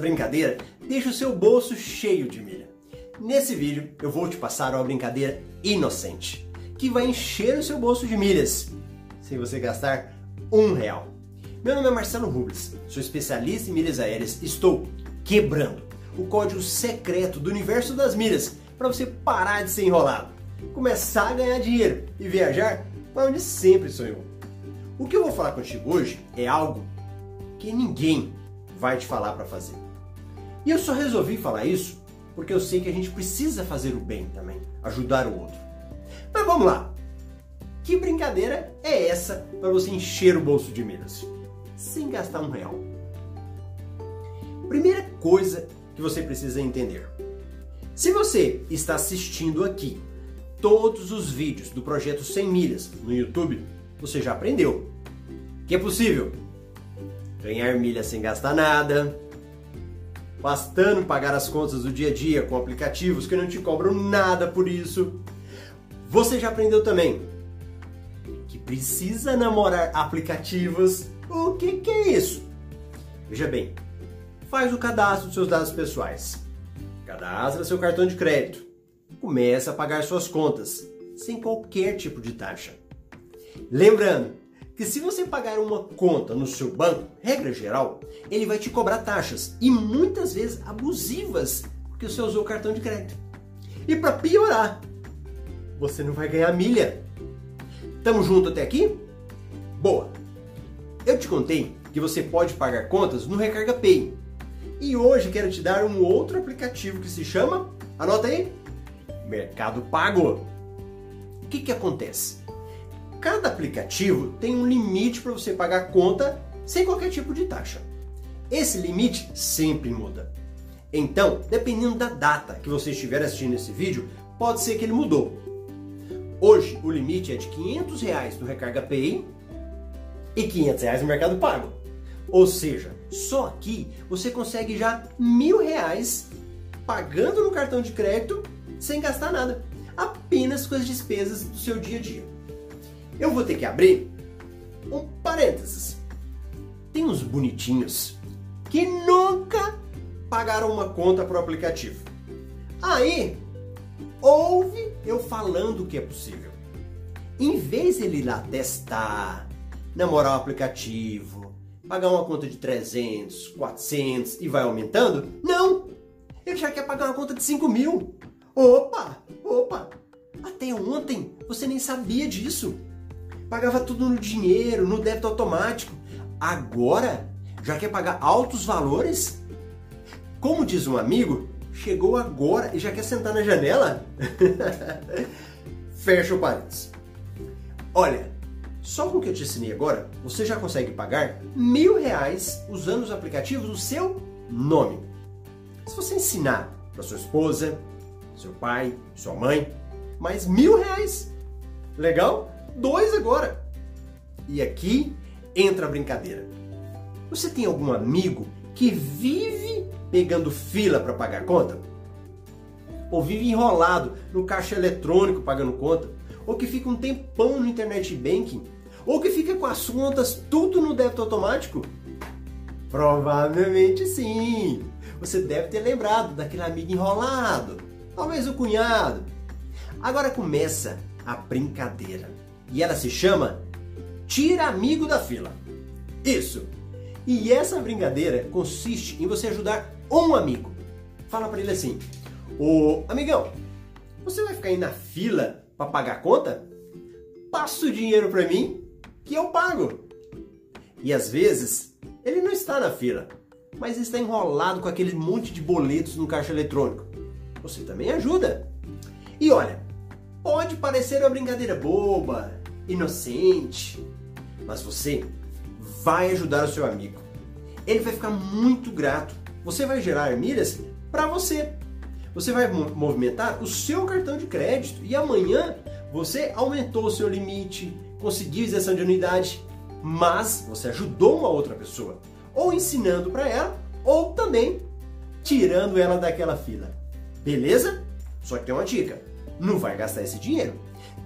brincadeira deixa o seu bolso cheio de milha. Nesse vídeo eu vou te passar uma brincadeira inocente que vai encher o seu bolso de milhas sem você gastar um real. Meu nome é Marcelo Rubles, sou especialista em milhas aéreas. Estou quebrando o código secreto do universo das milhas para você parar de ser enrolado, começar a ganhar dinheiro e viajar para onde sempre sonhou. O que eu vou falar contigo hoje é algo que ninguém vai te falar para fazer. E eu só resolvi falar isso porque eu sei que a gente precisa fazer o bem também, ajudar o outro. Mas vamos lá. Que brincadeira é essa para você encher o bolso de milhas sem gastar um real? Primeira coisa que você precisa entender. Se você está assistindo aqui todos os vídeos do projeto 100 milhas no YouTube, você já aprendeu que é possível ganhar milhas sem gastar nada, bastando pagar as contas do dia a dia com aplicativos que não te cobram nada por isso. Você já aprendeu também que precisa namorar aplicativos. O que, que é isso? Veja bem, faz o cadastro dos seus dados pessoais, cadastra seu cartão de crédito, começa a pagar suas contas sem qualquer tipo de taxa. Lembrando que se você pagar uma conta no seu banco, regra geral, ele vai te cobrar taxas e muitas vezes abusivas porque você usou o cartão de crédito. E para piorar, você não vai ganhar milha. Tamo junto até aqui? Boa! Eu te contei que você pode pagar contas no Recarga Pay. E hoje quero te dar um outro aplicativo que se chama, anota aí, Mercado Pago. O que, que acontece? Cada aplicativo tem um limite para você pagar a conta sem qualquer tipo de taxa. Esse limite sempre muda. Então, dependendo da data que você estiver assistindo esse vídeo, pode ser que ele mudou. Hoje o limite é de 500 reais no Recarga Pay e 500 reais no Mercado Pago. Ou seja, só aqui você consegue já mil reais pagando no cartão de crédito sem gastar nada, apenas com as despesas do seu dia a dia. Eu vou ter que abrir um parênteses. Tem uns bonitinhos que nunca pagaram uma conta para o aplicativo. Aí, ouve eu falando que é possível. Em vez de ele ir lá testar, namorar o aplicativo, pagar uma conta de 300, 400 e vai aumentando, não! Ele já quer pagar uma conta de 5 mil. Opa, opa! Até ontem você nem sabia disso pagava tudo no dinheiro, no débito automático. Agora já quer pagar altos valores? Como diz um amigo, chegou agora e já quer sentar na janela? Fecha o parênteses. Olha, só com o que eu te ensinei agora, você já consegue pagar mil reais usando os aplicativos no seu nome. Se você ensinar para sua esposa, seu pai, sua mãe, mais mil reais. Legal? Dois agora. E aqui entra a brincadeira. Você tem algum amigo que vive pegando fila para pagar conta? Ou vive enrolado no caixa eletrônico pagando conta? Ou que fica um tempão no internet banking? Ou que fica com as contas tudo no débito automático? Provavelmente sim. Você deve ter lembrado daquele amigo enrolado, talvez o cunhado. Agora começa a brincadeira e ela se chama Tira Amigo da Fila. Isso! E essa brincadeira consiste em você ajudar um amigo. Fala para ele assim: Ô amigão, você vai ficar aí na fila para pagar a conta? Passa o dinheiro para mim que eu pago. E às vezes ele não está na fila, mas está enrolado com aquele monte de boletos no caixa eletrônico. Você também ajuda. E olha, pode parecer uma brincadeira boba, inocente, mas você vai ajudar o seu amigo. Ele vai ficar muito grato. Você vai gerar milhas para você. Você vai movimentar o seu cartão de crédito e amanhã você aumentou o seu limite, conseguiu isenção de unidade, mas você ajudou uma outra pessoa, ou ensinando para ela, ou também tirando ela daquela fila. Beleza? Só que tem uma dica: não vai gastar esse dinheiro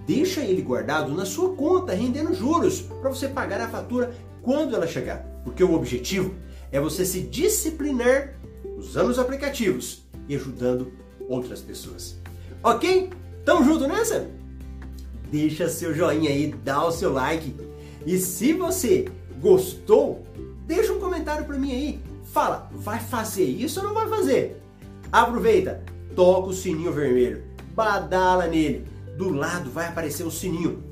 deixa ele guardado na sua conta, rendendo juros, para você pagar a fatura quando ela chegar. Porque o objetivo é você se disciplinar usando os aplicativos e ajudando outras pessoas. Ok? Tamo junto nessa? Deixa seu joinha aí, dá o seu like. E se você gostou, deixa um comentário para mim aí. Fala, vai fazer isso ou não vai fazer? Aproveita, toca o sininho vermelho, badala nele. Do lado vai aparecer o sininho.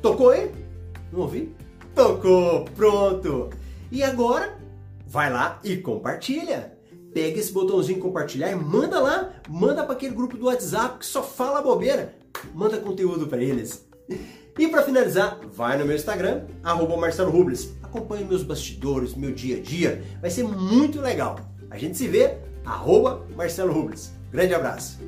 Tocou aí? Não ouvi? Tocou, pronto. E agora, vai lá e compartilha. Pega esse botãozinho compartilhar e manda lá, manda para aquele grupo do WhatsApp que só fala bobeira. Manda conteúdo para eles. E para finalizar, vai no meu Instagram, arroba Marcelo Rubles. Acompanhe meus bastidores, meu dia a dia. Vai ser muito legal. A gente se vê, arroba Marcelo Rubles. Grande abraço.